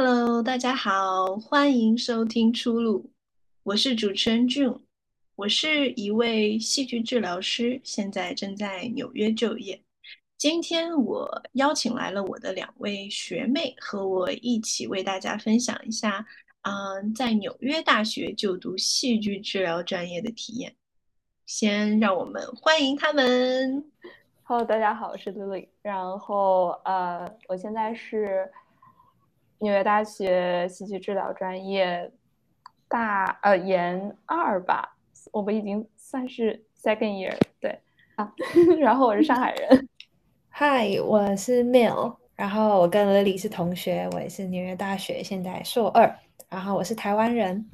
Hello，大家好，欢迎收听出路。我是主持人 June，我是一位戏剧治疗师，现在正在纽约就业。今天我邀请来了我的两位学妹，和我一起为大家分享一下，嗯，在纽约大学就读戏剧治疗专业的体验。先让我们欢迎他们。Hello，大家好，我是 Lily。然后呃，我现在是纽约大学戏剧治疗专业大呃研二吧，我们已经算是 second year 对啊。然后我是上海人。Hi，我是 Mill。然后我跟 Lily 是同学，我也是纽约大学现在硕二。然后我是台湾人。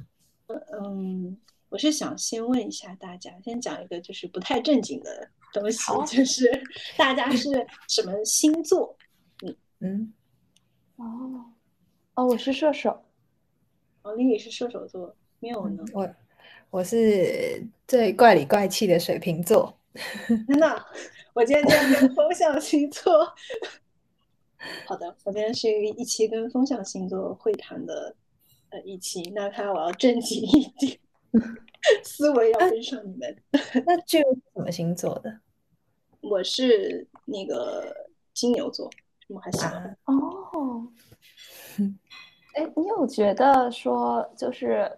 嗯，我是想先问一下大家，先讲一个就是不太正经的。东西就是大家是什么星座？嗯嗯，哦哦，我是射手，哦，丽丽是射手座，没有呢。我我是最怪里怪气的水瓶座。真的，我今天跟风象星座。好的，我今天是一期跟风象星座会谈的呃一期，那看来我要正经一点，思维要跟上你们。那这个是什么星座的？我是那个金牛座，我还行哦。哎，你有觉得说就是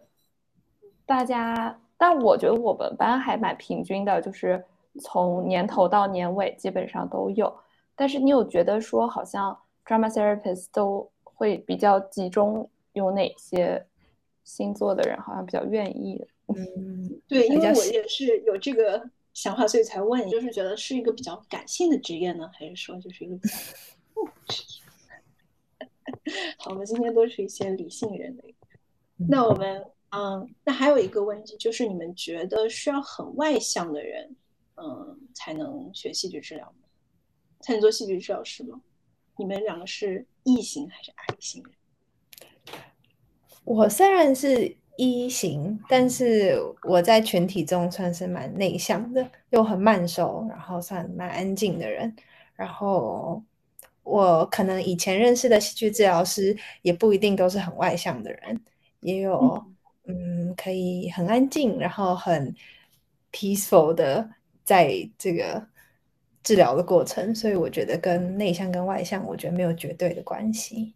大家，但我觉得我们班还蛮平均的，就是从年头到年尾基本上都有。但是你有觉得说好像 drama therapist 都会比较集中有哪些星座的人好像比较愿意？嗯，对，因为我也是有这个。想法，所以才问你，就是觉得是一个比较感性的职业呢，还是说就是一个？好，我们今天都是一些理性人类。那我们，嗯，那还有一个问题，就是你们觉得需要很外向的人，嗯，才能学戏剧治疗吗？才能做戏剧治疗师吗？你们两个是异型还是 I 型人？我虽然是。一型，但是我在群体中算是蛮内向的，又很慢熟，然后算蛮安静的人。然后我可能以前认识的戏剧治疗师也不一定都是很外向的人，也有嗯可以很安静，然后很 peaceful 的在这个治疗的过程。所以我觉得跟内向跟外向，我觉得没有绝对的关系。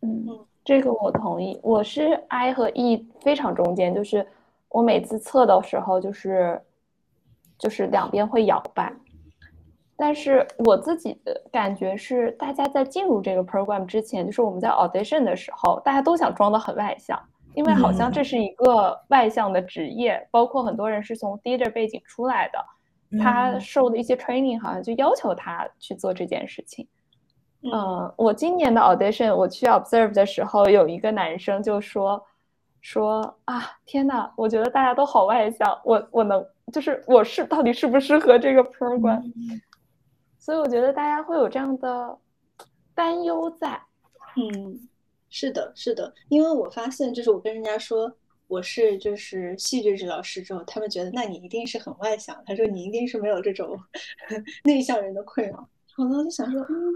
嗯。这个我同意，我是 I 和 E 非常中间，就是我每次测的时候，就是就是两边会摇摆。但是我自己的感觉是，大家在进入这个 program 之前，就是我们在 audition 的时候，大家都想装的很外向，因为好像这是一个外向的职业，包括很多人是从 theater 背景出来的，他受的一些 training 好像就要求他去做这件事情。嗯，我今年的 audition 我去 observe 的时候，有一个男生就说说啊，天呐，我觉得大家都好外向，我我能就是我是到底适不适合这个 program？所以我觉得大家会有这样的担忧在。嗯，是的，是的，因为我发现就是我跟人家说我是就是戏剧治疗师之后，他们觉得那你一定是很外向，他说你一定是没有这种 内向人的困扰。我当时就想说，嗯。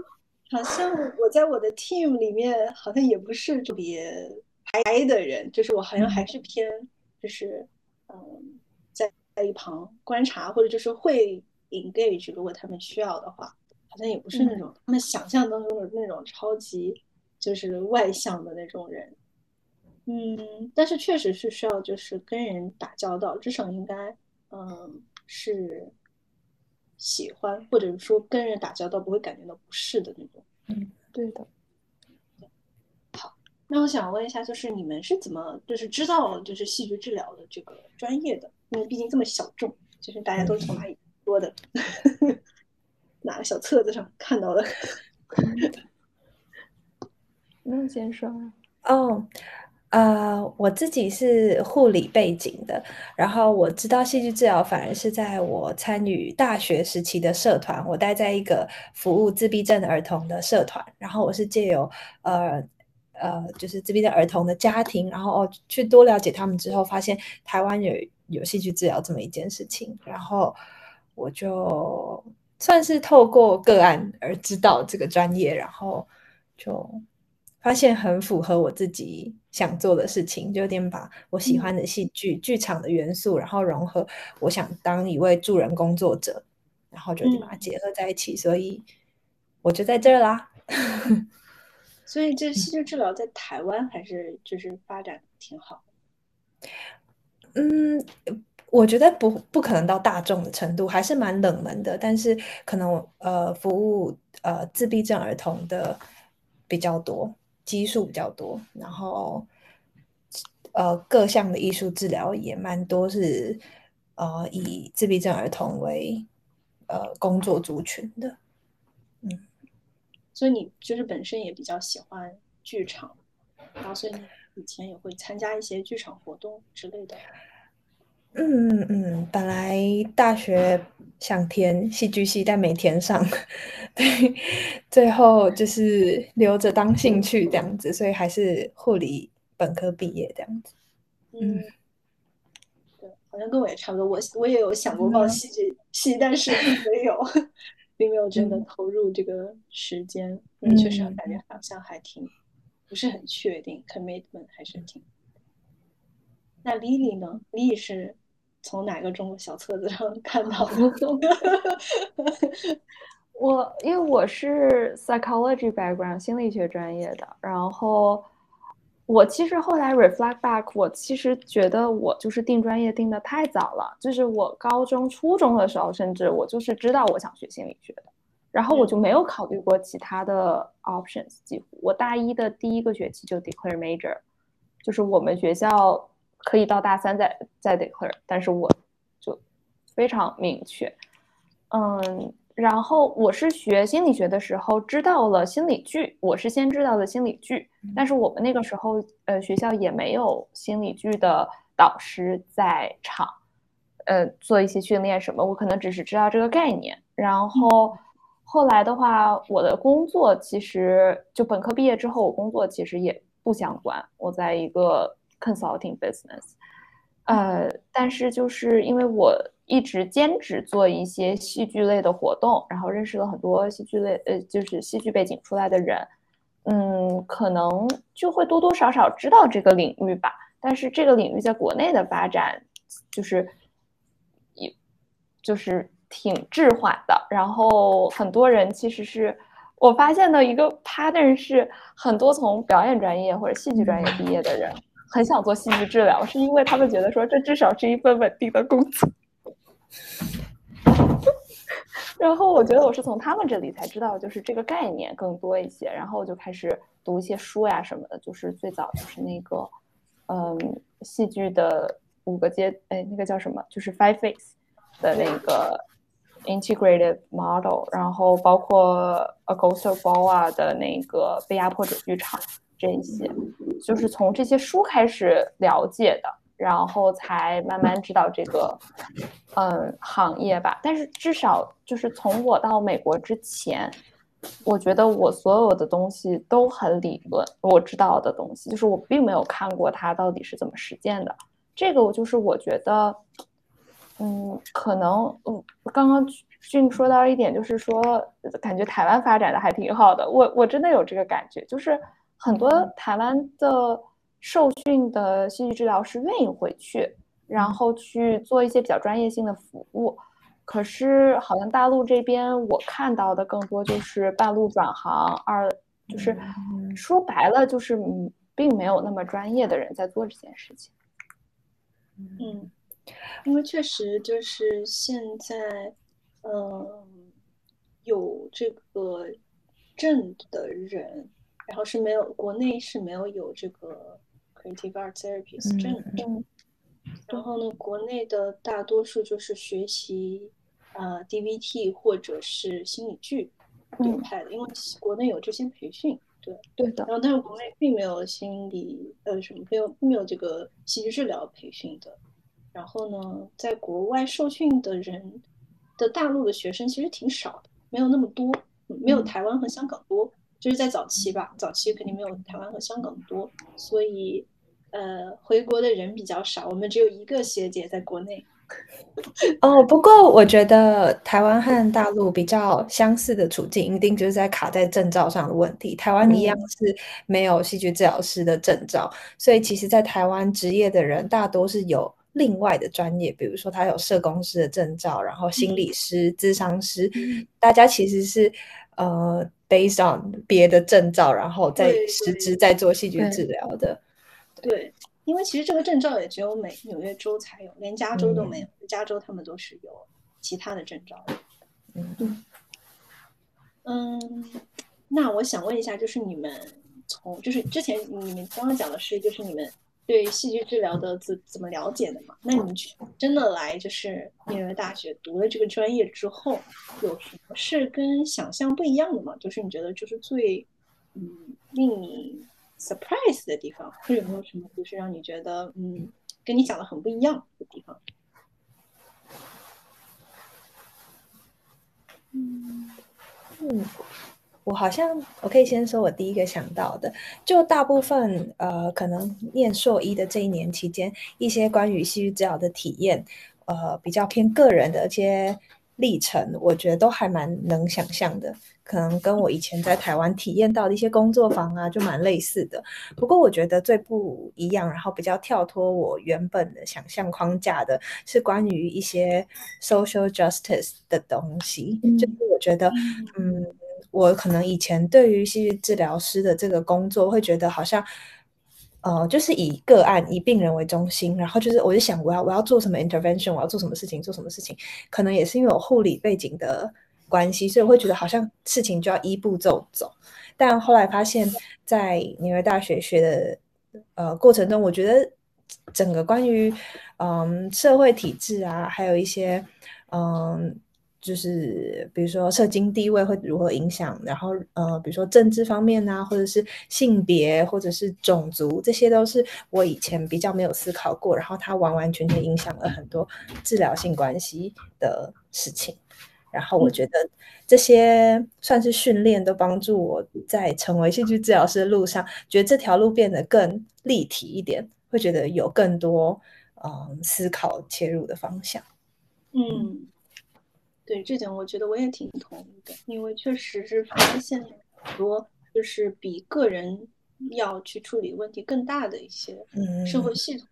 好像我在我的 team 里面，好像也不是特别排的人，就是我好像还是偏，就是嗯，在在一旁观察，或者就是会 engage，如果他们需要的话，好像也不是那种他们想象当中的那种超级就是外向的那种人。嗯，但是确实是需要就是跟人打交道，至少应该嗯是。喜欢，或者说跟人打交道不会感觉到不适的那种。嗯，对的。好，那我想问一下，就是你们是怎么就是知道就是戏剧治疗的这个专业的？因为毕竟这么小众，就是大家都是从哪里说的？哪个小册子上看到的？那先说。哦。呃，我自己是护理背景的，然后我知道戏剧治疗反而是在我参与大学时期的社团，我待在一个服务自闭症儿童的社团，然后我是借由呃呃就是自闭症儿童的家庭，然后哦去多了解他们之后，发现台湾有有戏剧治疗这么一件事情，然后我就算是透过个案而知道这个专业，然后就。发现很符合我自己想做的事情，就有点把我喜欢的戏剧剧场的元素，然后融合我想当一位助人工作者，然后就把它结合在一起，所以我就在这儿啦。所以这戏剧治疗在台湾还是就是发展挺好。嗯，我觉得不不可能到大众的程度，还是蛮冷门的。但是可能呃，服务呃自闭症儿童的比较多。基数比较多，然后呃各项的艺术治疗也蛮多，是呃以自闭症儿童为呃工作族群的，嗯，所以你就是本身也比较喜欢剧场，然后所以你以前也会参加一些剧场活动之类的。嗯嗯，本来大学想填戏剧系，但没填上，对，最后就是留着当兴趣这样子，所以还是护理本科毕业这样子。嗯，对，好像跟我也差不多，我我也有想过报戏剧系，但是并没有，并没有真的投入这个时间，嗯确实感觉好像还挺不是很确定，commitment 还是挺。那 Lily 呢？Lily 是。从哪个中国小册子上 看到的？我因为我是 psychology background 心理学专业的，然后我其实后来 reflect back，我其实觉得我就是定专业定的太早了，就是我高中、初中的时候，甚至我就是知道我想学心理学的，然后我就没有考虑过其他的 options，几乎我大一的第一个学期就 declare major，就是我们学校。可以到大三再再 declare，但是我就非常明确，嗯，然后我是学心理学的时候知道了心理剧，我是先知道的心理剧，但是我们那个时候呃学校也没有心理剧的导师在场，呃做一些训练什么，我可能只是知道这个概念，然后后来的话，我的工作其实就本科毕业之后，我工作其实也不相关，我在一个。Consulting business，呃，但是就是因为我一直兼职做一些戏剧类的活动，然后认识了很多戏剧类，呃，就是戏剧背景出来的人，嗯，可能就会多多少少知道这个领域吧。但是这个领域在国内的发展，就是也就是挺滞缓的。然后很多人其实是我发现的一个 pattern 是，很多从表演专业或者戏剧专业毕业的人。很想做戏剧治疗，是因为他们觉得说这至少是一份稳定的工作。然后我觉得我是从他们这里才知道，就是这个概念更多一些，然后我就开始读一些书呀什么的。就是最早就是那个，嗯，戏剧的五个阶，哎，那个叫什么？就是 Five Phase 的那个 Integrated Model，然后包括 Augusto Boa 的那个被压迫者剧场。这一些就是从这些书开始了解的，然后才慢慢知道这个嗯行业吧。但是至少就是从我到美国之前，我觉得我所有的东西都很理论，我知道的东西就是我并没有看过它到底是怎么实践的。这个我就是我觉得，嗯，可能嗯，刚刚俊说到一点，就是说感觉台湾发展的还挺好的。我我真的有这个感觉，就是。很多台湾的受训的戏剧治疗师愿意回去，然后去做一些比较专业性的服务。可是，好像大陆这边我看到的更多就是半路转行，二就是说白了就是嗯并没有那么专业的人在做这件事情。嗯，因为确实就是现在，嗯，有这个证的人。然后是没有，国内是没有有这个 creative art therapist 证证。然后呢，国内的大多数就是学习呃 DVT 或者是心理剧流派的，因为国内有这些培训。对对的。然后但是国内并没有心理呃什么没有没有这个戏剧治疗培训的。然后呢，在国外受训的人的大陆的学生其实挺少的，没有那么多，没有台湾和香港多。就是在早期吧，早期肯定没有台湾和香港多，所以，呃，回国的人比较少。我们只有一个学姐在国内，哦，不过我觉得台湾和大陆比较相似的处境，一定就是在卡在证照上的问题。台湾一样是没有戏剧治疗师的证照，所以其实，在台湾职业的人大多是有另外的专业，比如说他有社工师的证照，然后心理师、咨商师，大家其实是呃 based on 别的证照，然后再实质在做细菌治疗的，对。因为其实这个证照也只有美纽约州才有，连加州都没有。加州他们都是有其他的证照。嗯嗯，那我想问一下，就是你们从就是之前你们刚刚讲的是，就是你们对戏剧治疗的怎怎么了解的嘛？那你去真的来就是纽约大学读了这个专业之后，有什么是跟想象不一样的吗？就是你觉得就是最嗯令你。surprise 的地方，或者有没有什么就是让你觉得嗯，跟你想的很不一样的地方？嗯嗯，我好像我可以先说，我第一个想到的，就大部分呃，可能念硕一的这一年期间，一些关于戏剧治疗的体验，呃，比较偏个人的一些历程，我觉得都还蛮能想象的。可能跟我以前在台湾体验到的一些工作坊啊，就蛮类似的。不过我觉得最不一样，然后比较跳脱我原本的想象框架的，是关于一些 social justice 的东西。就是我觉得，嗯，我可能以前对于戏剧治疗师的这个工作，会觉得好像，呃，就是以个案、以病人为中心，然后就是我就想，我要我要做什么 intervention，我要做什么事情，做什么事情。可能也是因为我护理背景的。关系，所以会觉得好像事情就要一步骤走，但后来发现，在纽约大学学的呃过程中，我觉得整个关于嗯社会体制啊，还有一些嗯就是比如说社经地位会如何影响，然后呃比如说政治方面啊，或者是性别或者是种族，这些都是我以前比较没有思考过，然后它完完全全影响了很多治疗性关系的事情。然后我觉得这些算是训练，都帮助我在成为戏剧治疗师的路上，觉得这条路变得更立体一点，会觉得有更多嗯思考切入的方向。嗯，对这点我觉得我也挺同意的，因为确实是发现很多就是比个人要去处理问题更大的一些社会系统。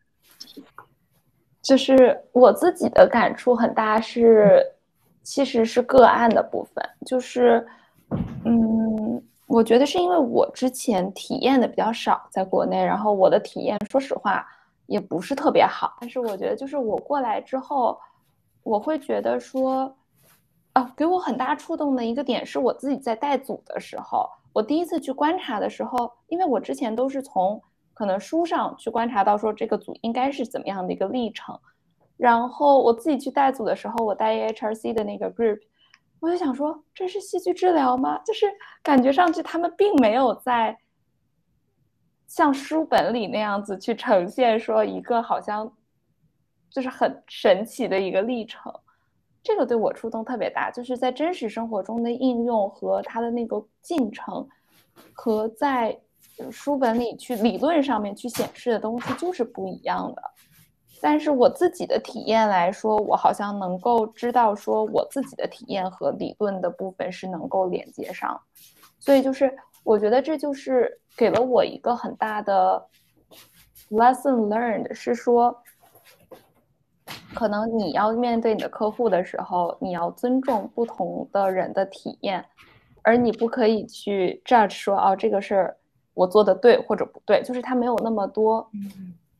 就是我自己的感触很大是。其实是个案的部分，就是，嗯，我觉得是因为我之前体验的比较少，在国内，然后我的体验，说实话也不是特别好。但是我觉得，就是我过来之后，我会觉得说，啊，给我很大触动的一个点是我自己在带组的时候，我第一次去观察的时候，因为我之前都是从可能书上去观察到说这个组应该是怎么样的一个历程。然后我自己去带组的时候，我带 AHRC 的那个 group，我就想说，这是戏剧治疗吗？就是感觉上去他们并没有在像书本里那样子去呈现说一个好像就是很神奇的一个历程。这个对我触动特别大，就是在真实生活中的应用和它的那个进程，和在书本里去理论上面去显示的东西就是不一样的。但是我自己的体验来说，我好像能够知道说我自己的体验和理论的部分是能够连接上，所以就是我觉得这就是给了我一个很大的 lesson learned，是说，可能你要面对你的客户的时候，你要尊重不同的人的体验，而你不可以去 judge 说哦这个是我做的对或者不对，就是它没有那么多。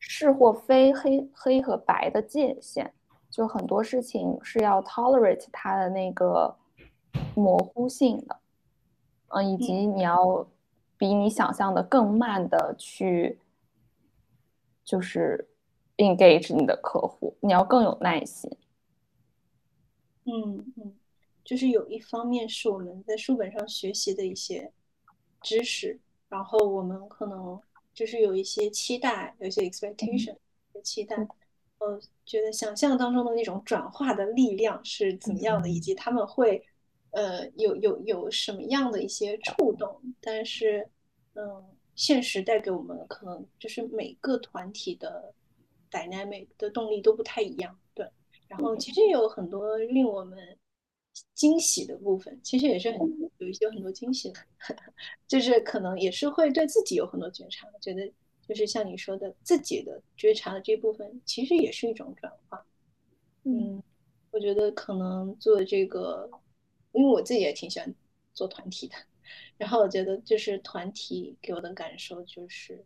是或非，黑黑和白的界限，就很多事情是要 tolerate 它的那个模糊性的，嗯，以及你要比你想象的更慢的去，就是 engage 你的客户，你要更有耐心。嗯嗯，就是有一方面是我们在书本上学习的一些知识，然后我们可能。就是有一些期待，有一些 expectation 的期待，呃，觉得想象当中的那种转化的力量是怎么样的，以及他们会，呃，有有有什么样的一些触动。但是，嗯，现实带给我们可能就是每个团体的 dynamic 的动力都不太一样，对。然后其实有很多令我们惊喜的部分，其实也是很有一些很多惊喜的，就是可能也是会对自己有很多觉察，觉得就是像你说的，自己的觉察的这部分其实也是一种转化。嗯，我觉得可能做这个，因为我自己也挺喜欢做团体的，然后我觉得就是团体给我的感受就是，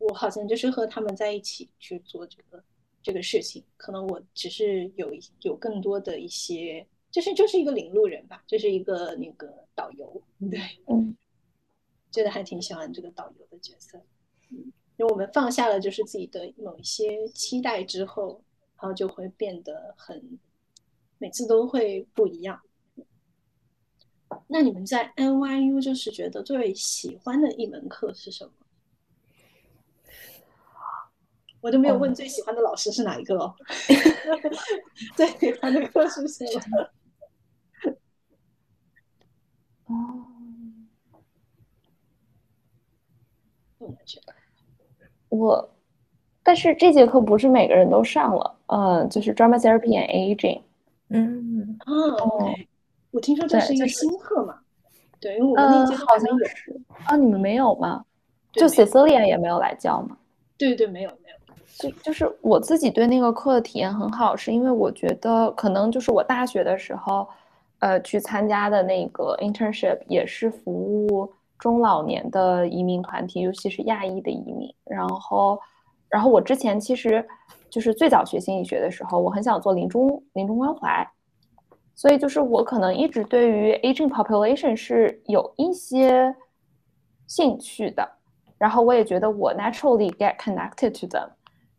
我好像就是和他们在一起去做这个这个事情，可能我只是有有更多的一些，就是就是一个领路人吧，就是一个那个导游，对，嗯，觉得还挺喜欢这个导游的角色，嗯，因为我们放下了就是自己的某一些期待之后。然后就会变得很，每次都会不一样。那你们在 NYU 就是觉得最喜欢的一门课是什么？我都没有问最喜欢的老师是哪一个 哦。最喜欢的课是什么？哦，我。但是这节课不是每个人都上了，嗯，就是 drama therapy and aging，嗯，哦，我听说这是一个新课嘛，对，因为我们那节好像是啊，你们没有吗？就 Cecilia 也没有来教吗？对对，没有没有，就就是我自己对那个课的体验很好，是因为我觉得可能就是我大学的时候，呃，去参加的那个 internship 也是服务中老年的移民团体，尤其是亚裔的移民，然后。然后我之前其实就是最早学心理学的时候，我很想做临终临终关怀，所以就是我可能一直对于 aging population 是有一些兴趣的。然后我也觉得我 naturally get connected to them，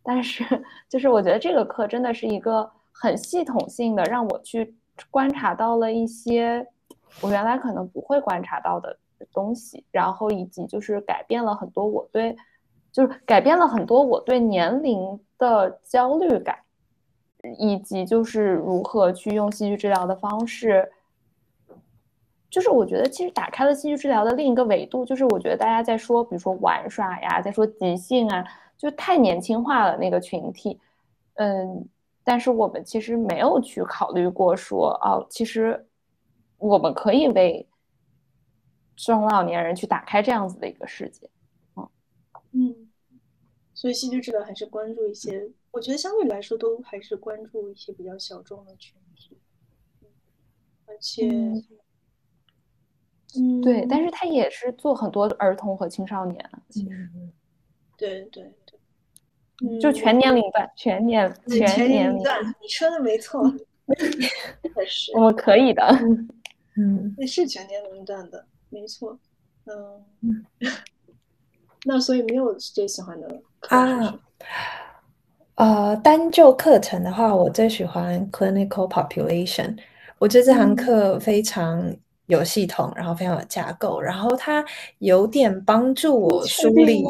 但是就是我觉得这个课真的是一个很系统性的，让我去观察到了一些我原来可能不会观察到的东西，然后以及就是改变了很多我对。就是改变了很多我对年龄的焦虑感，以及就是如何去用戏剧治疗的方式。就是我觉得其实打开了戏剧治疗的另一个维度，就是我觉得大家在说，比如说玩耍呀，在说即兴啊，就太年轻化了那个群体。嗯，但是我们其实没有去考虑过说，哦，其实我们可以为中老年人去打开这样子的一个世界。嗯，所以戏剧治疗还是关注一些，我觉得相对来说都还是关注一些比较小众的群体，而且，嗯，对，但是他也是做很多儿童和青少年，其实，对对对，就全年龄段，全年全年龄段，你说的没错，是，我可以的，嗯，那是全年龄段的，没错，嗯。那所以没有最喜欢的啊，呃，单就课程的话，我最喜欢 clinical population。我觉得这堂课非常有系统，然后非常有架构，然后它有点帮助我梳理。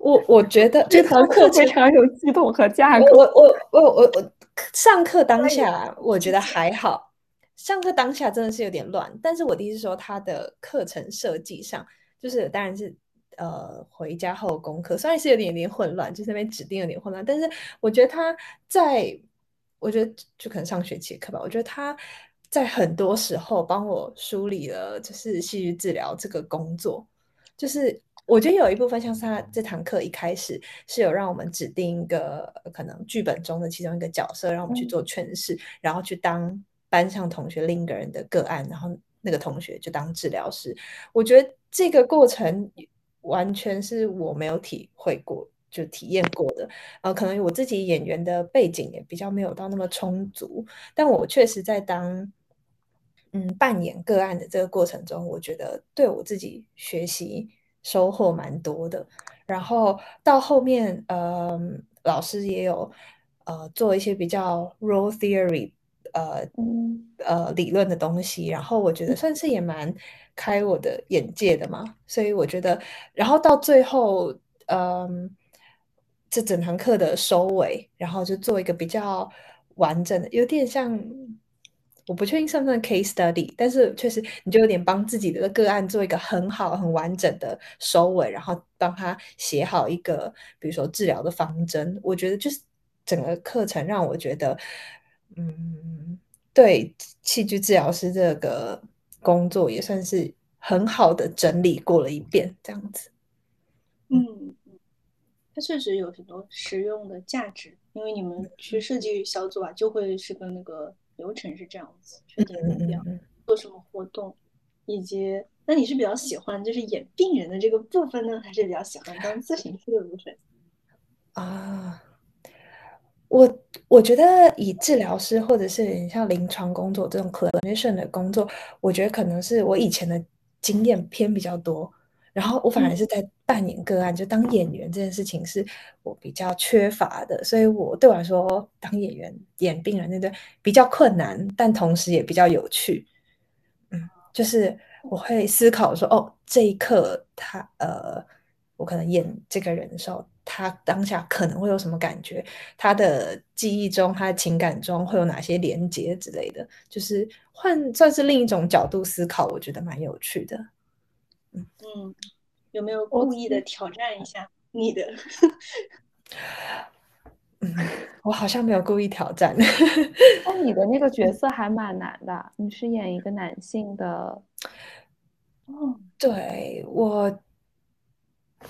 我我觉得 这堂课非常有系统和架构。我我我我我上课当下我觉得还好，上课当下真的是有点乱。但是我第一次说他的课程设计上，就是当然是。呃，回家后功课虽然是有点有点混乱，就是那边指定有点混乱，但是我觉得他在，我觉得就可能上学期课吧。我觉得他在很多时候帮我梳理了，就是戏剧治疗这个工作。就是我觉得有一部分像是他这堂课一开始是有让我们指定一个可能剧本中的其中一个角色，让我们去做诠释，然后去当班上同学另一个人的个案，然后那个同学就当治疗师。我觉得这个过程。完全是我没有体会过，就体验过的。呃，可能我自己演员的背景也比较没有到那么充足，但我确实在当嗯扮演个案的这个过程中，我觉得对我自己学习收获蛮多的。然后到后面，呃，老师也有呃做一些比较 role theory，呃呃理论的东西，然后我觉得算是也蛮。开我的眼界的嘛，所以我觉得，然后到最后，嗯，这整堂课的收尾，然后就做一个比较完整的，有点像，我不确定算不算 case study，但是确实你就有点帮自己的个案做一个很好、很完整的收尾，然后帮他写好一个，比如说治疗的方针。我觉得就是整个课程让我觉得，嗯，对，戏剧治疗师这个工作也算是很好的整理过了一遍，这样子。嗯嗯，它确实有很多实用的价值，因为你们去设计小组啊，就会是跟那个流程是这样子，确定目标，做什么活动，以及那你是比较喜欢就是演病人的这个部分呢，还是比较喜欢当咨询师的部分？啊。我我觉得以治疗师或者是像临床工作这种 clinician 的工作，我觉得可能是我以前的经验偏比较多，然后我反而是在扮演个案，就当演员这件事情是我比较缺乏的，所以我对我来说当演员演病人那段比较困难，但同时也比较有趣。嗯，就是我会思考说，哦，这一刻他呃，我可能演这个人的时候。他当下可能会有什么感觉？他的记忆中、他的情感中会有哪些连接之类的？就是换算是另一种角度思考，我觉得蛮有趣的。嗯嗯，有没有故意的挑战一下 你的？嗯，我好像没有故意挑战。那你的那个角色还蛮难的，你是演一个男性的。哦，对我。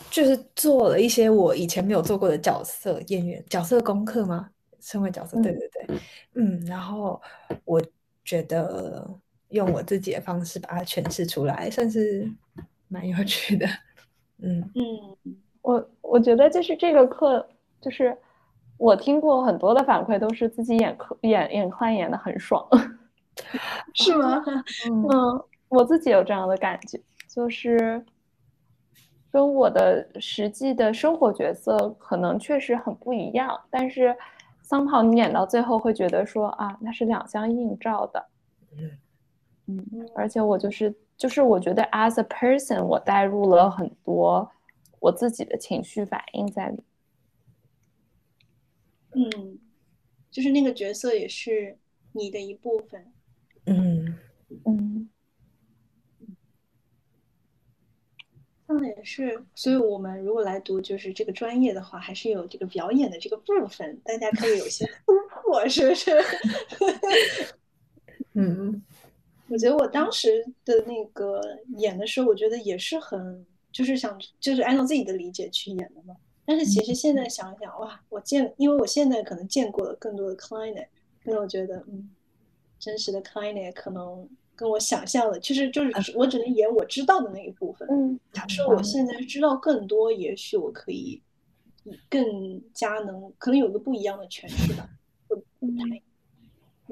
就是做了一些我以前没有做过的角色演员角色功课吗？身为角色，对对对，嗯，然后我觉得用我自己的方式把它诠释出来，算是蛮有趣的。嗯嗯，我我觉得就是这个课，就是我听过很多的反馈，都是自己演课演演快演的很爽，是吗？嗯，我自己有这样的感觉，就是。跟我的实际的生活角色可能确实很不一样，但是桑炮你演到最后会觉得说啊，那是两相映照的，嗯嗯，而且我就是就是我觉得 as a person 我带入了很多我自己的情绪反应在里，嗯，就是那个角色也是你的一部分，嗯嗯。那也是，所以我们如果来读就是这个专业的话，还是有这个表演的这个部分，大家可以有些 突破，是不是？嗯，我觉得我当时的那个演的时候，我觉得也是很，就是想就是按照自己的理解去演的嘛。但是其实现在想想，哇，我见，因为我现在可能见过了更多的 client，那我觉得，嗯，真实的 client 可能。跟我想象的，其实就是我只能演我知道的那一部分。嗯，假设我现在知道更多，也许我可以更加能，可能有个不一样的诠释吧。嗯，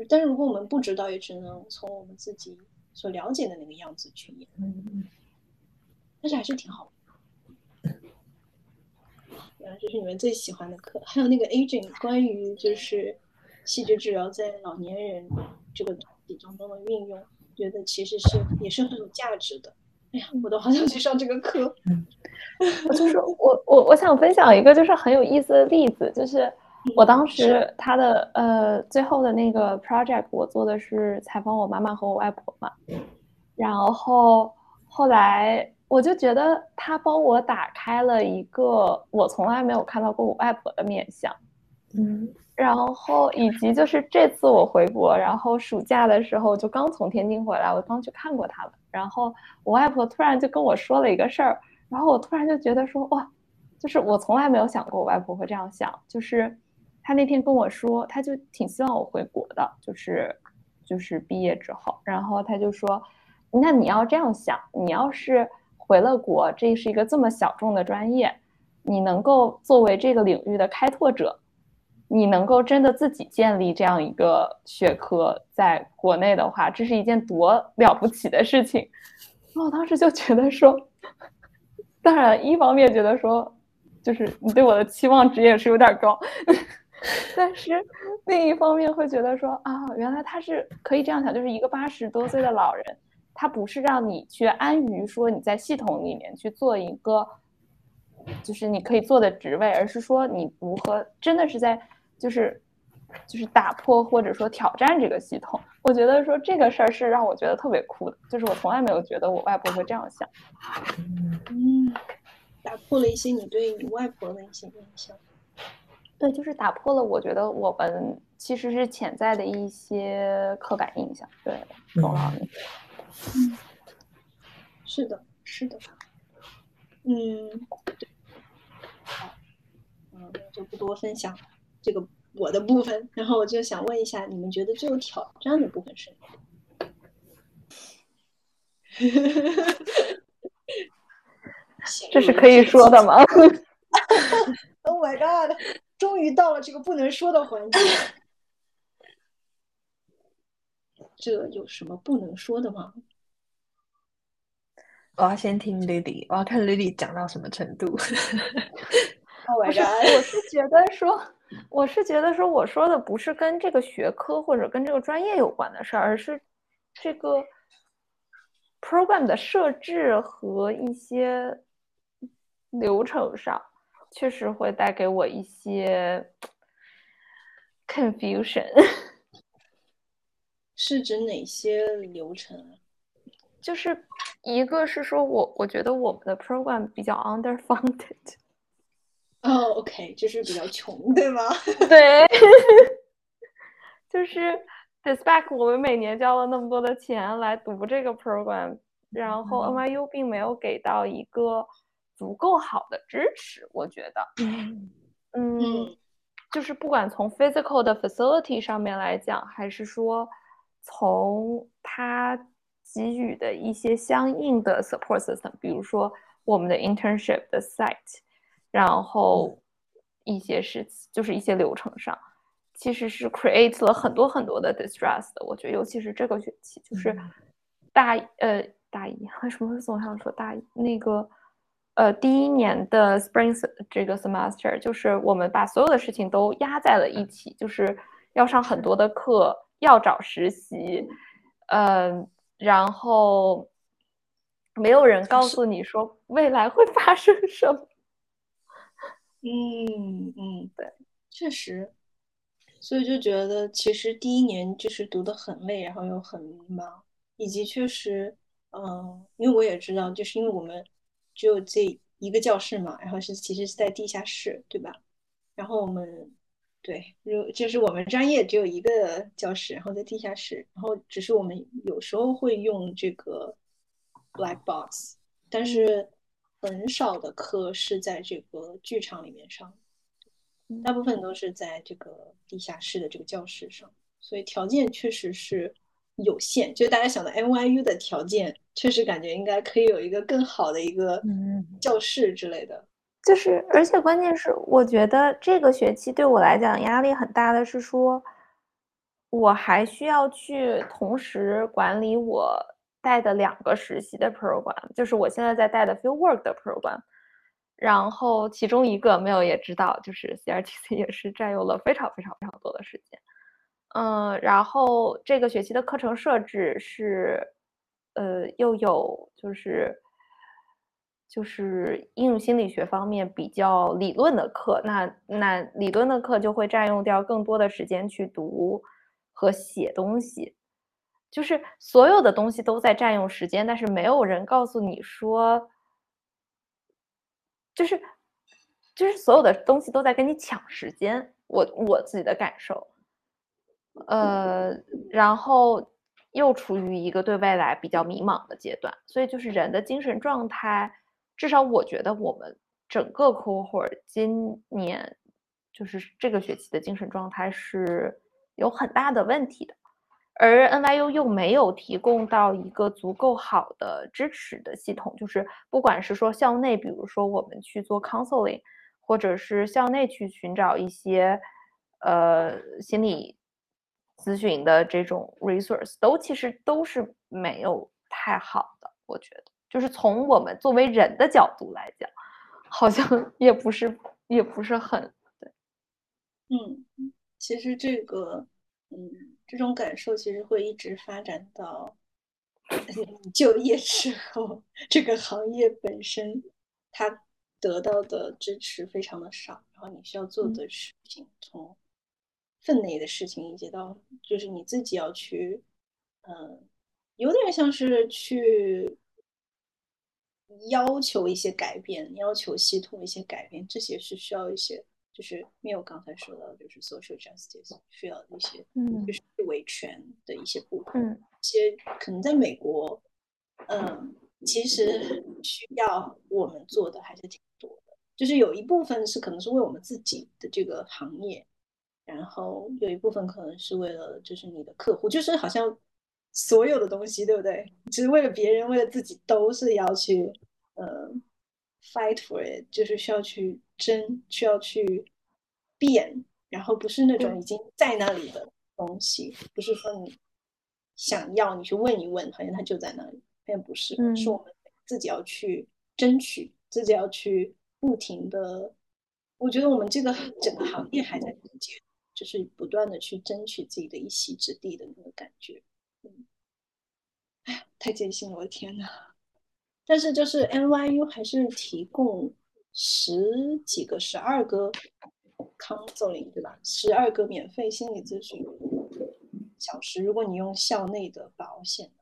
但是如果我们不知道，也只能从我们自己所了解的那个样子去演。嗯但是还是挺好。原来这是你们最喜欢的课，还有那个 aging，关于就是戏剧治疗在老年人这个体当中的运用。觉得其实是也是很有价值的。哎呀，我都好想去上这个课。就是我我我想分享一个就是很有意思的例子，就是我当时他的呃最后的那个 project，我做的是采访我妈妈和我外婆嘛。然后后来我就觉得他帮我打开了一个我从来没有看到过我外婆的面相。嗯。然后以及就是这次我回国，然后暑假的时候就刚从天津回来，我刚去看过他了。然后我外婆突然就跟我说了一个事儿，然后我突然就觉得说哇，就是我从来没有想过我外婆会这样想。就是他那天跟我说，他就挺希望我回国的，就是就是毕业之后，然后他就说，那你要这样想，你要是回了国，这是一个这么小众的专业，你能够作为这个领域的开拓者。你能够真的自己建立这样一个学科，在国内的话，这是一件多了不起的事情。我当时就觉得说，当然，一方面觉得说，就是你对我的期望值也是有点高，但是另一方面会觉得说，啊，原来他是可以这样想，就是一个八十多岁的老人，他不是让你去安于说你在系统里面去做一个，就是你可以做的职位，而是说你如何真的是在。就是，就是打破或者说挑战这个系统，我觉得说这个事儿是让我觉得特别酷的，就是我从来没有觉得我外婆会这样想。嗯，打破了一些你对你外婆的一些印象。对，就是打破了我觉得我们其实是潜在的一些刻板印象。对，懂了。嗯，是的，是的。嗯，好，嗯，就不多分享这个我的部分。然后我就想问一下，你们觉得最有挑战的部分是哪？这是可以说的吗？Oh my god！终于到了这个不能说的环节。这有什么不能说的吗？我要先听 Lily，我要看 Lily 讲到什么程度。Oh my god！我是觉得说，我是觉得说，我说的不是跟这个学科或者跟这个专业有关的事儿，而是这个 program 的设置和一些流程上。确实会带给我一些 confusion。是指哪些流程？就是一个是说我我觉得我们的 program 比较 underfunded。哦，OK，就是比较穷，对吗？对，就是 despite 我们每年交了那么多的钱来读这个 program，然后 NYU 并没有给到一个。足够好的支持，我觉得，嗯，就是不管从 physical 的 facility 上面来讲，还是说从他给予的一些相应的 support system，比如说我们的 internship 的 site，然后一些事情，就是一些流程上，其实是 create 了很多很多的 distress 的。我觉得，尤其是这个学期，就是大呃大一，为什么会总想说大一那个？呃，第一年的 spring 这个 semester，就是我们把所有的事情都压在了一起，就是要上很多的课，要找实习，嗯，然后没有人告诉你说未来会发生什么。嗯嗯，对，确实，所以就觉得其实第一年就是读的很累，然后又很迷茫，以及确实，嗯，因为我也知道，就是因为我们。只有这一个教室嘛，然后是其实是在地下室，对吧？然后我们对，如就是我们专业只有一个教室，然后在地下室，然后只是我们有时候会用这个 black box，但是很少的课是在这个剧场里面上，大部分都是在这个地下室的这个教室上，所以条件确实是。有限，就是大家想的 NYU 的条件，确实感觉应该可以有一个更好的一个教室之类的。就是，而且关键是，我觉得这个学期对我来讲压力很大的是说，我还需要去同时管理我带的两个实习的 program，就是我现在在带的 field work 的 program，然后其中一个没有也知道，就是 CRTC 也是占用了非常非常非常多的时间。嗯，然后这个学期的课程设置是，呃，又有就是就是应用心理学方面比较理论的课，那那理论的课就会占用掉更多的时间去读和写东西，就是所有的东西都在占用时间，但是没有人告诉你说，就是就是所有的东西都在跟你抢时间，我我自己的感受。呃，然后又处于一个对未来比较迷茫的阶段，所以就是人的精神状态，至少我觉得我们整个 cohort 今年就是这个学期的精神状态是有很大的问题的，而 NYU 又没有提供到一个足够好的支持的系统，就是不管是说校内，比如说我们去做 counseling，或者是校内去寻找一些呃心理。咨询的这种 resource 都其实都是没有太好的，我觉得就是从我们作为人的角度来讲，好像 也不是也不是很对。嗯，其实这个嗯这种感受其实会一直发展到 就业之后，这个行业本身它得到的支持非常的少，然后你需要做的事情从。分内的事情，以及到就是你自己要去，嗯，有点像是去要求一些改变，要求系统一些改变，这些是需要一些就是没有刚才说到就是 social justice 需要一些嗯。就是维权的一些部分，嗯。一些可能在美国，嗯，其实需要我们做的还是挺多的，就是有一部分是可能是为我们自己的这个行业，然后有一部分可能是为了就是你的客户，就是好像所有的东西，对不对？只是为了别人，为了自己，都是要去呃 fight for it，就是需要去争，需要去变，然后不是那种已经在那里的东西，不是说你想要你去问一问，好像它就在那里，好像不是，嗯是我们自己要去争取，自己要去不停的。我觉得我们这个 整个行业还在中间，就是不断的去争取自己的一席之地的那个感觉。嗯，哎呀，太艰辛了，我的天呐！但是就是 NYU 还是提供十几个、十二个 counseling 对吧？十二个免费心理咨询小时，如果你用校内的保险，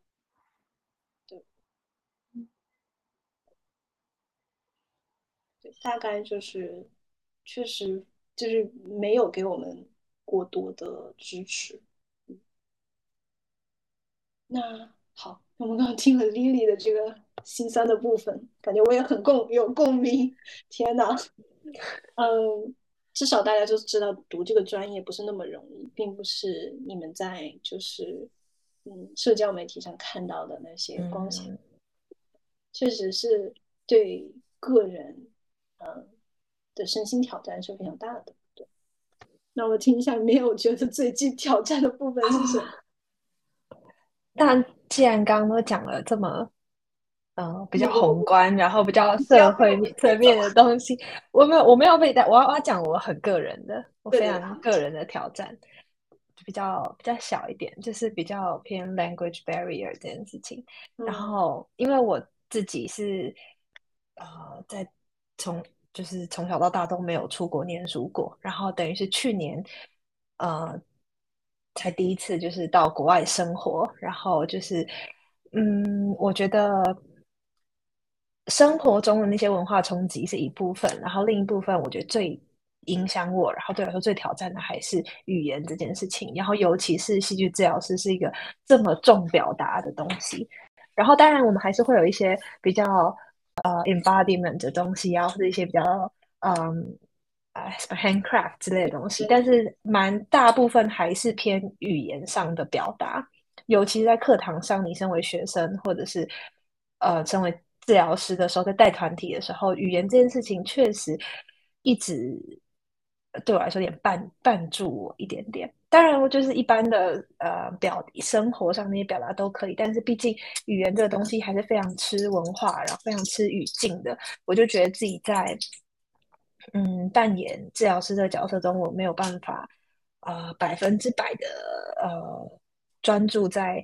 对，对，大概就是确实就是没有给我们过多的支持。嗯那好，我们刚刚听了 Lily 的这个心酸的部分，感觉我也很共有共鸣。天呐，嗯，至少大家就知道读这个专业不是那么容易，并不是你们在就是嗯社交媒体上看到的那些光鲜，嗯确实是对个人嗯的身心挑战是非常大的。对，那我听一下，没有觉得最近挑战的部分是什么？但既然刚刚都讲了这么，嗯、比较宏观，然后比较社会层面的东西，我没有我没有被带，我要我要讲我很个人的，我非常个人的挑战，比较比较小一点，就是比较偏 language barrier 这件事情。然嗯后因为我自己是呃在从就是从小到大都没有出国念书过，然后等于是去年呃才第一次就是到国外生活，然后就是嗯，我觉得生活中的那些文化冲击是一部分，然后另一部分我觉得最影响我，然后对我来说最挑战的还是语言这件事情，然后尤其是戏剧治疗师是一个这么重表达的东西。然后当然我们还是会有一些比较呃 embodiment 的东西啊，或者一些比较嗯啊什么 handcraft 之类的东西，但是蛮大部分还是偏语言上的表达，尤其是在课堂上，你身为学生或者是呃身为治疗师的时候，在带团体的时候，语言这件事情确实一直对我来说有点绊绊住我一点点。当然，我就是一般的呃表生活上那些表达都可以，但是毕竟语言这个东西还是非常吃文化，然后非常吃语境的。我就觉得自己在嗯扮演治疗师的角色中，我没有办法呃百分之百的呃专注在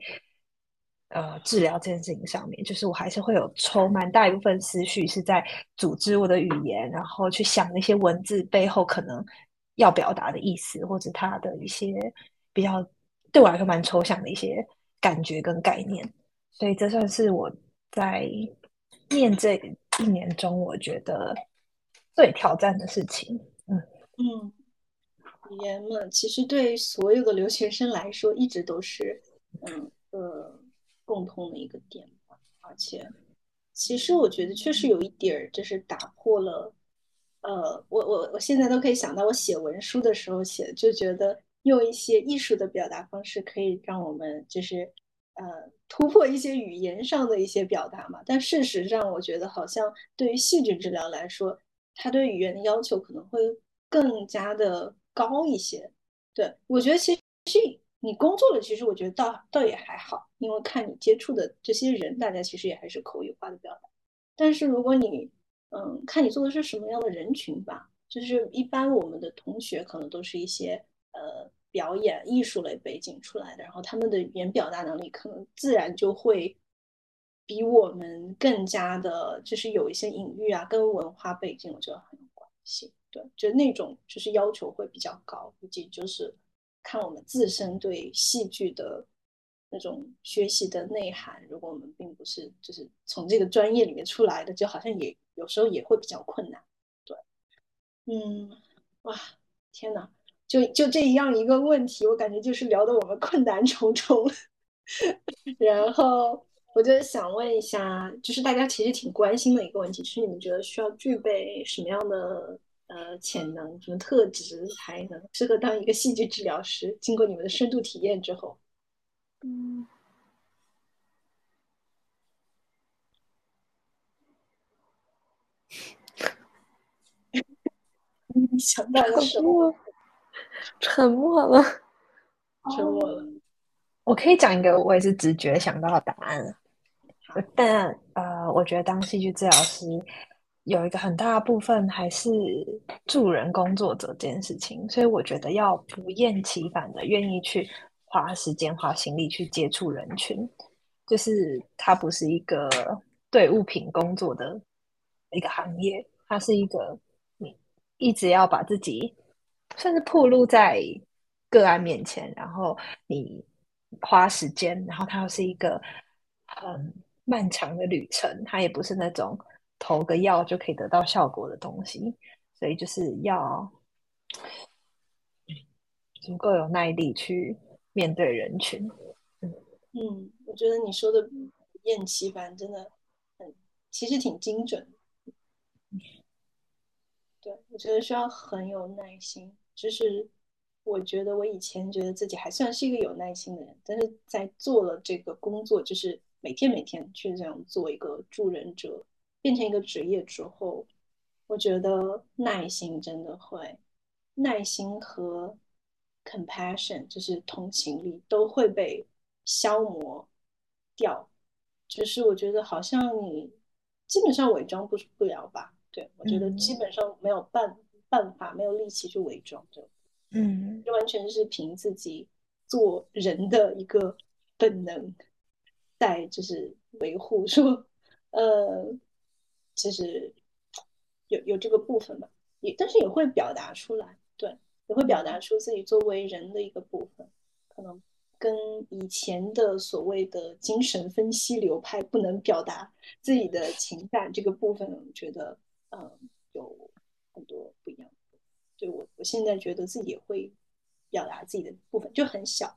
呃治疗这件事情上面，就是我还是会有抽蛮大一部分思绪是在组织我的语言，然后去想那些文字背后可能要表达的意思，或者他的一些比较对我来说蛮抽象的一些感觉跟概念。所以这算是我在念这一年中，我觉得最挑战的事情。嗯嗯，语言嘛，其实对所有的留学生来说，一直都是嗯呃共通的一个点吧。而且，其实我觉得确实有一点儿，就是打破了，呃，我我我现在都可以想到，我写文书的时候写，就觉得用一些艺术的表达方式，可以让我们就是呃突破一些语言上的一些表达嘛。但事实上，我觉得好像对于戏剧治疗来说，它对语言的要求可能会更加的高一些。对，我觉得其实你工作了，其实我觉得倒倒也还好，因为看你接触的这些人，大家其实也还是口语化的表达。但是如果你嗯，看你做的是什么样的人群吧，就是一般我们的同学可能都是一些呃表演艺术类背景出来的，然后他们的语言表达能力可能自然就会比我们更加的，就是有一些隐喻啊，跟文化背景我觉得很有关系。对，就那种就是要求会比较高，以及就是看我们自身对戏剧的那种学习的内涵，如果我们并不是就是从这个专业里面出来的，就好像也有时候也会比较困难。对，嗯，哇，天哪！就就这样一个问题，我感觉就是聊得我们困难重重。然后我就想问一下，就是大家其实挺关心的一个问题，是你们觉得需要具备什么样的呃潜能、什么特质才能适合当一个戏剧治疗师？经过你们的深度体验之后，嗯。你 想到了什么？沉默了，沉默了。我可以讲一个我也是直觉想到的答案，但呃，我觉得当戏剧治疗师有一个很大部分还是助人工作者这件事情，所以我觉得要不厌其烦的愿意去花时间、花心力去接触人群，就是它不是一个对物品工作的一个行业，它是一个你。一直要把自己算是暴露在个案面前，然后你花时间，然后它又是一个很漫长的旅程，它也不是那种投个药就可以得到效果的东西，所以就是要足够有耐力去面对人群。嗯，我觉得你说的厌其烦真的很，其实挺精准。对，我觉得需要很有耐心。就是我觉得我以前觉得自己还算是一个有耐心的人，但是在做了这个工作，就是每天每天去这样做一个助人者，变成一个职业之后，我觉得耐心真的会，耐心和 compassion 就是同情力都会被消磨掉。就是我觉得好像你基本上伪装不不了吧。对，我觉得基本上没有办办法，没有力气去伪装的，嗯，就完全是凭自己做人的一个本能，在就是维护说，呃，其实有有这个部分吧，也但是也会表达出来，对，也会表达出自己作为人的一个部分，可能跟以前的所谓的精神分析流派不能表达自己的情感这个部分，我觉得。嗯，有很多不一样。就我，我现在觉得自己也会表达自己的部分，就很小。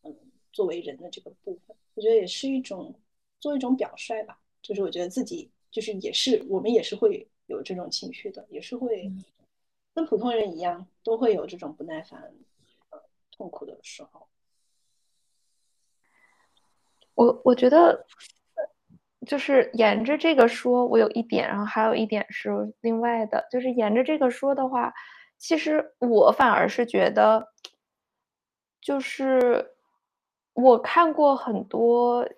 嗯，作为人的这个部分，我觉得也是一种做一种表率吧。就是我觉得自己就是也是我们也是会有这种情绪的，也是会跟普通人一样，都会有这种不耐烦、呃痛苦的时候。我我觉得。就是沿着这个说，我有一点，然后还有一点是另外的。就是沿着这个说的话，其实我反而是觉得，就是我看过很多，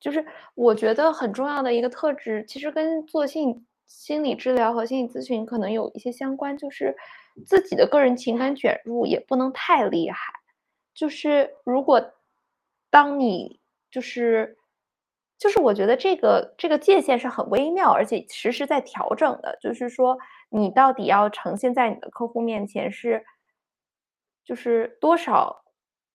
就是我觉得很重要的一个特质，其实跟做性心理治疗和心理咨询可能有一些相关，就是自己的个人情感卷入也不能太厉害。就是如果当你就是。就是我觉得这个这个界限是很微妙，而且实时在调整的。就是说，你到底要呈现在你的客户面前是，就是多少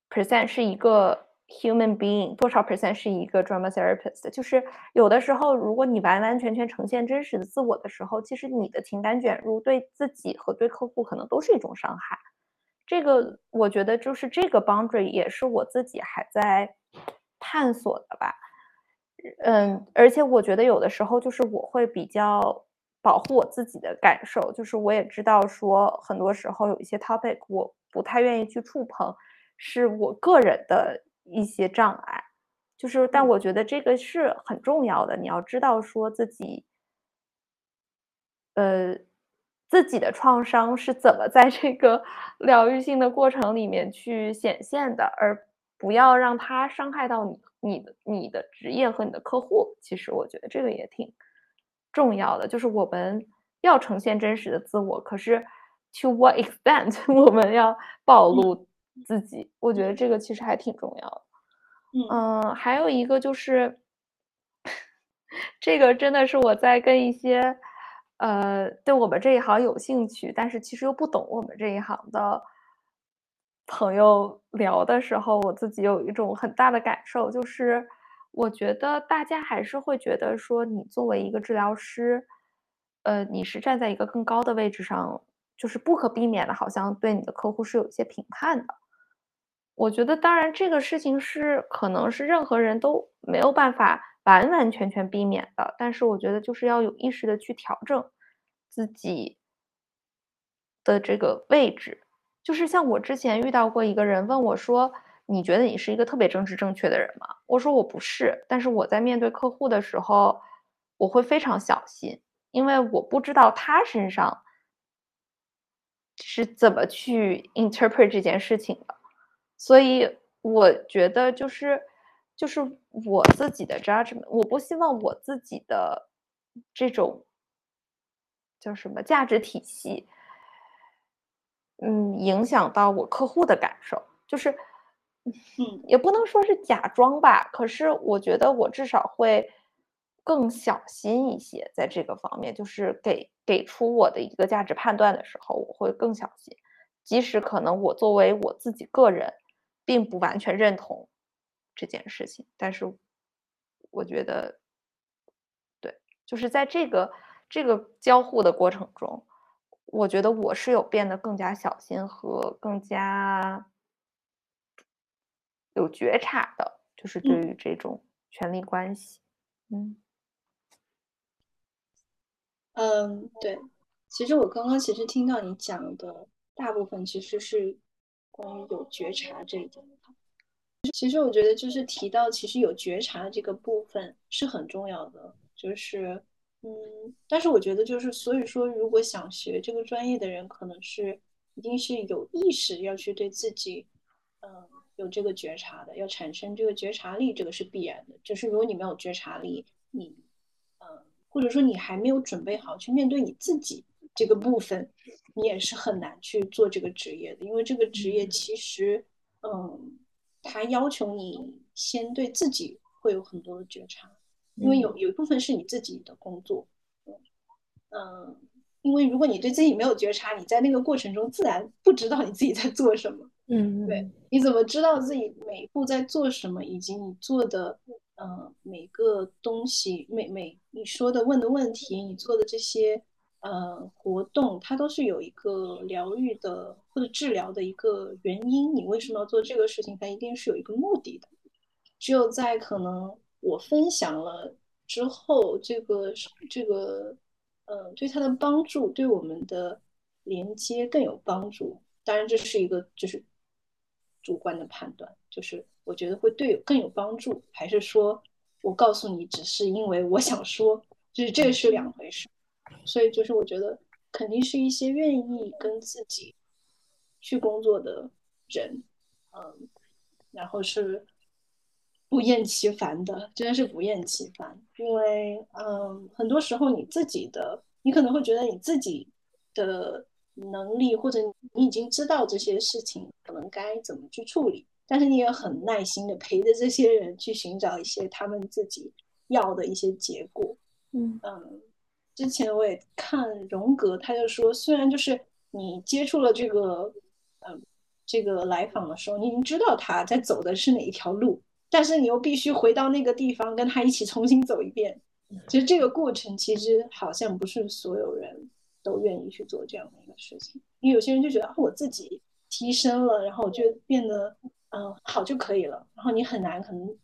percent 是一个 human being，多少 percent 是一个 drama therapist。就是有的时候，如果你完完全全呈现真实的自我的时候，其实你的情感卷入对自己和对客户可能都是一种伤害。这个我觉得就是这个 boundary 也是我自己还在探索的吧。嗯，而且我觉得有的时候就是我会比较保护我自己的感受，就是我也知道说很多时候有一些 topic 我不太愿意去触碰，是我个人的一些障碍，就是但我觉得这个是很重要的，你要知道说自己，呃，自己的创伤是怎么在这个 疗愈性的过程里面去显现的，而不要让它伤害到你。你的你的职业和你的客户，其实我觉得这个也挺重要的。就是我们要呈现真实的自我，可是 to what extent 我们要暴露自己？我觉得这个其实还挺重要的。嗯，还有一个就是，这个真的是我在跟一些呃对我们这一行有兴趣，但是其实又不懂我们这一行的。朋友聊的时候，我自己有一种很大的感受，就是我觉得大家还是会觉得说，你作为一个治疗师，呃，你是站在一个更高的位置上就是不可避免的，好像对你的客户是有一些评判的。我觉得，当然这个事情是可能是任何人都没有办法完完全全避免的，但是我觉得就是要有意识的去调整自己的这个位置。就是像我之前遇到过一个人问我说：“你觉得你是一个特别政治正确的人吗？”我说：“我不是，但是我在面对客户的时候，我会非常小心，因为我不知道他身上是怎么去 interpret 这件事情的。”所以我觉得就是就是我自己的 judgment，我不希望我自己的这种叫什么价值体系，嗯，影响到我客户的感受，就是嗯，也不能说是假装吧，可是我觉得我至少会更小心一些，在这个方面，就是给给出我的一个价值判断的时候，我会更小心，即使可能我作为我自己个人。并不完全认同这件事情，但是我觉得，对，就是在这个这个交互的过程中，我觉得我是有变得更加小心和更加有觉察的，就是对于这种权力关系，嗯，嗯，对，其实我刚刚其实听到你讲的大部分其实是。关于有觉察这一点，其实我觉得就是提到，其实有觉察这个部分是很重要的。就是，嗯，但是我觉得就是，所以说，如果想学这个专业的人，可能是一定是有意识要去对自己，嗯，有这个觉察的，要产生这个觉察力，这个是必然的。就是如果你没有觉察力，你，嗯，或者说你还没有准备好去面对你自己这个部分。你也是很难去做这个职业的，因为这个职业其实，嗯，它要求你先对自己会有很多的觉察，因为有有一部分是你自己的工作，嗯，因为如果你对自己没有觉察，你在那个过程中自然不知道你自己在做什么，嗯，对，你怎么知道自己每一步在做什么，以及你做的，嗯，每个东西，每每你说的问的问题，你做的这些。呃，活动它都是有一个疗愈的或者治疗的一个原因。你为什么要做这个事情？它一定是有一个目的的。只有在可能我分享了之后，这个这个呃，对他的帮助，对我们的连接更有帮助。当然，这是一个就是主观的判断，就是我觉得会对更有帮助，还是说我告诉你，只是因为我想说，就是这是两回事。所以就是我觉得肯定是一些愿意跟自己去工作的人，嗯，然后是不厌其烦的，真的是不厌其烦。因为嗯，很多时候你自己的，你可能会觉得你自己的能力或者你已经知道这些事情可能该怎么去处理，但是你也很耐心的陪着这些人去寻找一些他们自己要的一些结果，嗯嗯。之前我也看荣格，他就说，虽然就是你接触了这个，嗯，这个来访的时候，你已经知道他在走的是哪一条路，但是你又必须回到那个地方跟他一起重新走一遍。其实这个过程其实好像不是所有人都愿意去做这样的一个事情，因为有些人就觉得啊，我自己提升了，然后我就变得嗯好就可以了，然后你很难可能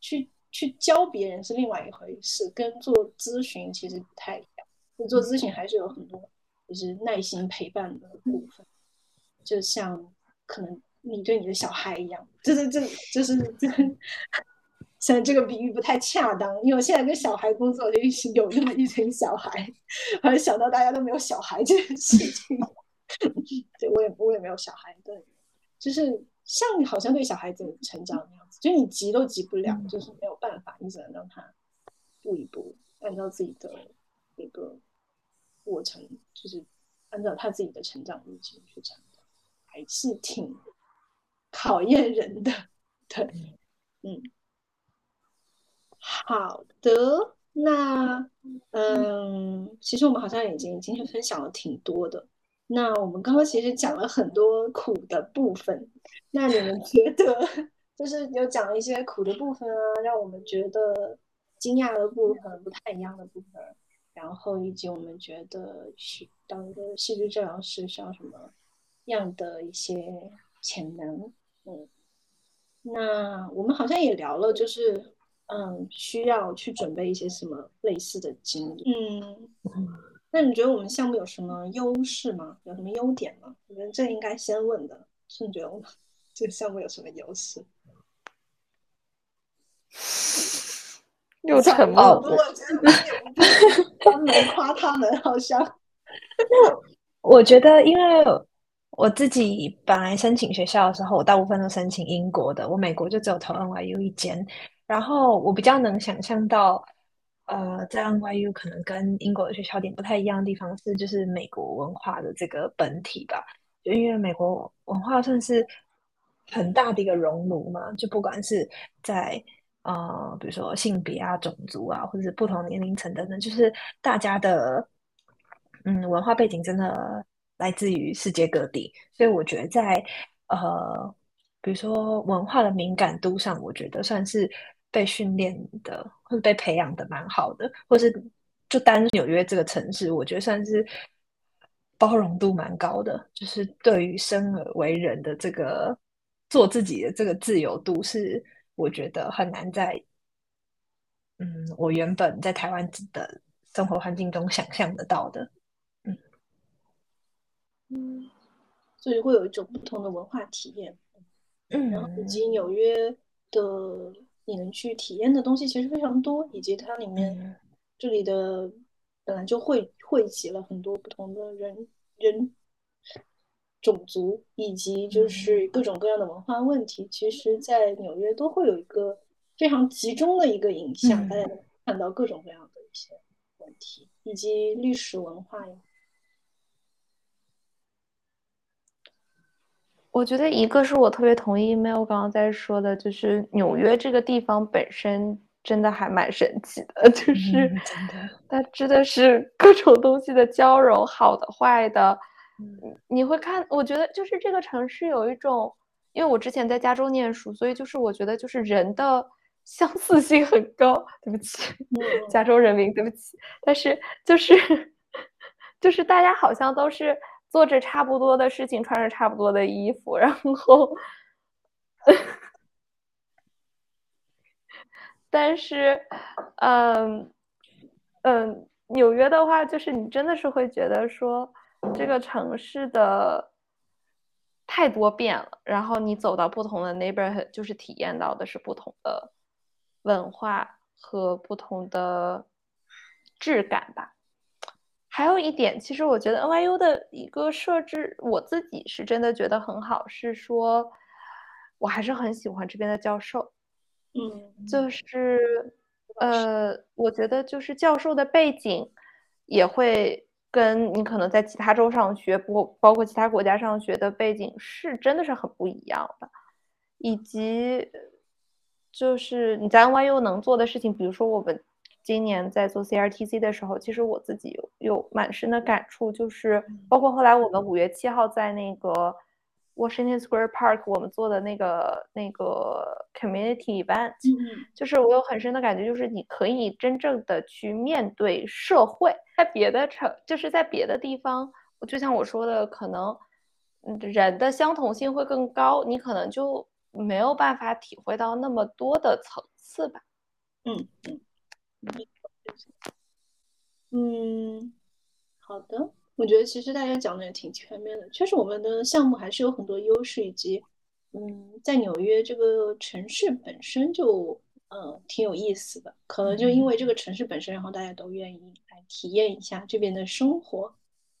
去去教别人是另外一回事，跟做咨询其实不太。你做咨询还是有很多就是耐心陪伴的部分，就像可能你对你的小孩一样，就是这就是这，像这个比喻不太恰当，因为我现在跟小孩工作，就是有那么一群小孩，好像想到大家都没有小孩这件事情，对我也我也没有小孩，对，就是像你好像对小孩子成长那样子，就是你急都急不了，就是没有办法，你只能让他一步一步按照自己的一个。过程就是按照他自己的成长路径去成长，还是挺考验人的。对，嗯，好的，那嗯，其实我们好像已经今天分享了挺多的。那我们刚刚其实讲了很多苦的部分，那你们觉得就是有讲了一些苦的部分啊，让我们觉得惊讶的部分，不太一样的部分。然后以及我们觉得是当一个戏剧治疗师需要什么样的一些潜能，嗯，那我们好像也聊了，就是嗯，需要去准备一些什么类似的经历，嗯，那你觉得我们项目有什么优势吗？有什么优点吗？我觉得这应该先问的，是你觉得我们 这个项目有什么优势？又沉默。我觉得他们夸他们，好像。我觉得，因为我自己本来申请学校的时候，我大部分都申请英国的，我美国就只有投 NYU 一间。然后我比较能想象到，呃，在 NYU 可能跟英国的学校点不太一样的地方是，就是美国文化的这个本体吧。就因为美国文化算是很大的一个熔炉嘛，就不管是在。呃，比如说性别啊、种族啊，或者是不同年龄层等等，就是大家的嗯文化背景真的来自于世界各地，所以我觉得在呃，比如说文化的敏感度上，我觉得算是被训练的或者被培养的蛮好的，或是就单纽约这个城市，我觉得算是包容度蛮高的，就是对于生而为人的这个做自己的这个自由度是。我觉得很难在，嗯，我原本在台湾的生活环境中想象得到的，嗯。嗯，所以会有一种不同的文化体验，嗯，然后以及纽约的你能去体验的东西其实非常多，以及它里面这里的本来就汇汇集了很多不同的人人。种族以及就是各种各样的文化问题，其实，在纽约都会有一个非常集中的一个影响，大家能看到各种各样的一些问题，以及历史文化呀。我觉得一个是我特别同意 Mel 刚刚在说的，就是纽约这个地方本身真的还蛮神奇的，就是它真的是各种东西的交融，好的、坏的。你会看，我觉得就是这个城市有一种，因为我之前在加州念书，所以就是我觉得就是人的相似性很高。对不起，加州人民，对不起。但是就是就是大家好像都是做着差不多的事情，穿着差不多的衣服，然后，但是，嗯嗯，纽约的话，就是你真的是会觉得说。这个城市的太多变了，然后你走到不同的 neighborhood，就是体验到的是不同的文化和不同的质感吧。还有一点，其实我觉得 NYU 的一个设置，我自己是真的觉得很好，是说我还是很喜欢这边的教授。嗯，就是呃，我觉得就是教授的背景也会。跟你可能在其他州上学，不包括其他国家上学的背景是真的是很不一样的，以及就是你在 NYU 能做的事情，比如说我们今年在做 CRTC 的时候，其实我自己有有蛮深的感触，就是包括后来我们五月七号在那个。Washington Square Park，我们做的那个那个 community event，就是我有很深的感觉，就是你可以真正的去面对社会。在别的城，就是在别的地方，就像我说的，可能人的相同性会更高，你可能就没有办法体会到那么多的层次吧。嗯嗯嗯，好的。我觉得其实大家讲的也挺全面的，确实我们的项目还是有很多优势，以及嗯，在纽约这个城市本身就嗯挺有意思的，可能就因为这个城市本身，然后大家都愿意来体验一下这边的生活，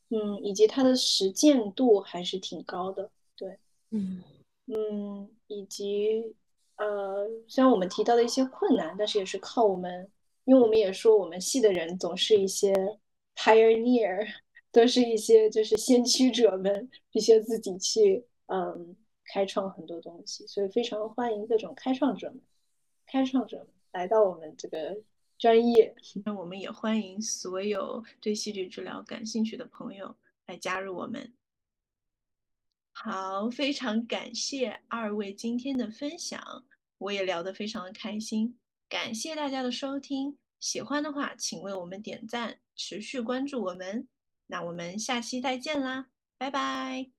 嗯，以及它的实践度还是挺高的，对，嗯嗯，以及呃，虽然我们提到的一些困难，但是也是靠我们，因为我们也说我们系的人总是一些 pioneer。都是一些就是先驱者们，必须自己去嗯开创很多东西，所以非常欢迎各种开创者们，开创者们来到我们这个专业。那我们也欢迎所有对戏剧治疗感兴趣的朋友来加入我们。好，非常感谢二位今天的分享，我也聊得非常的开心，感谢大家的收听。喜欢的话，请为我们点赞，持续关注我们。那我们下期再见啦，拜拜。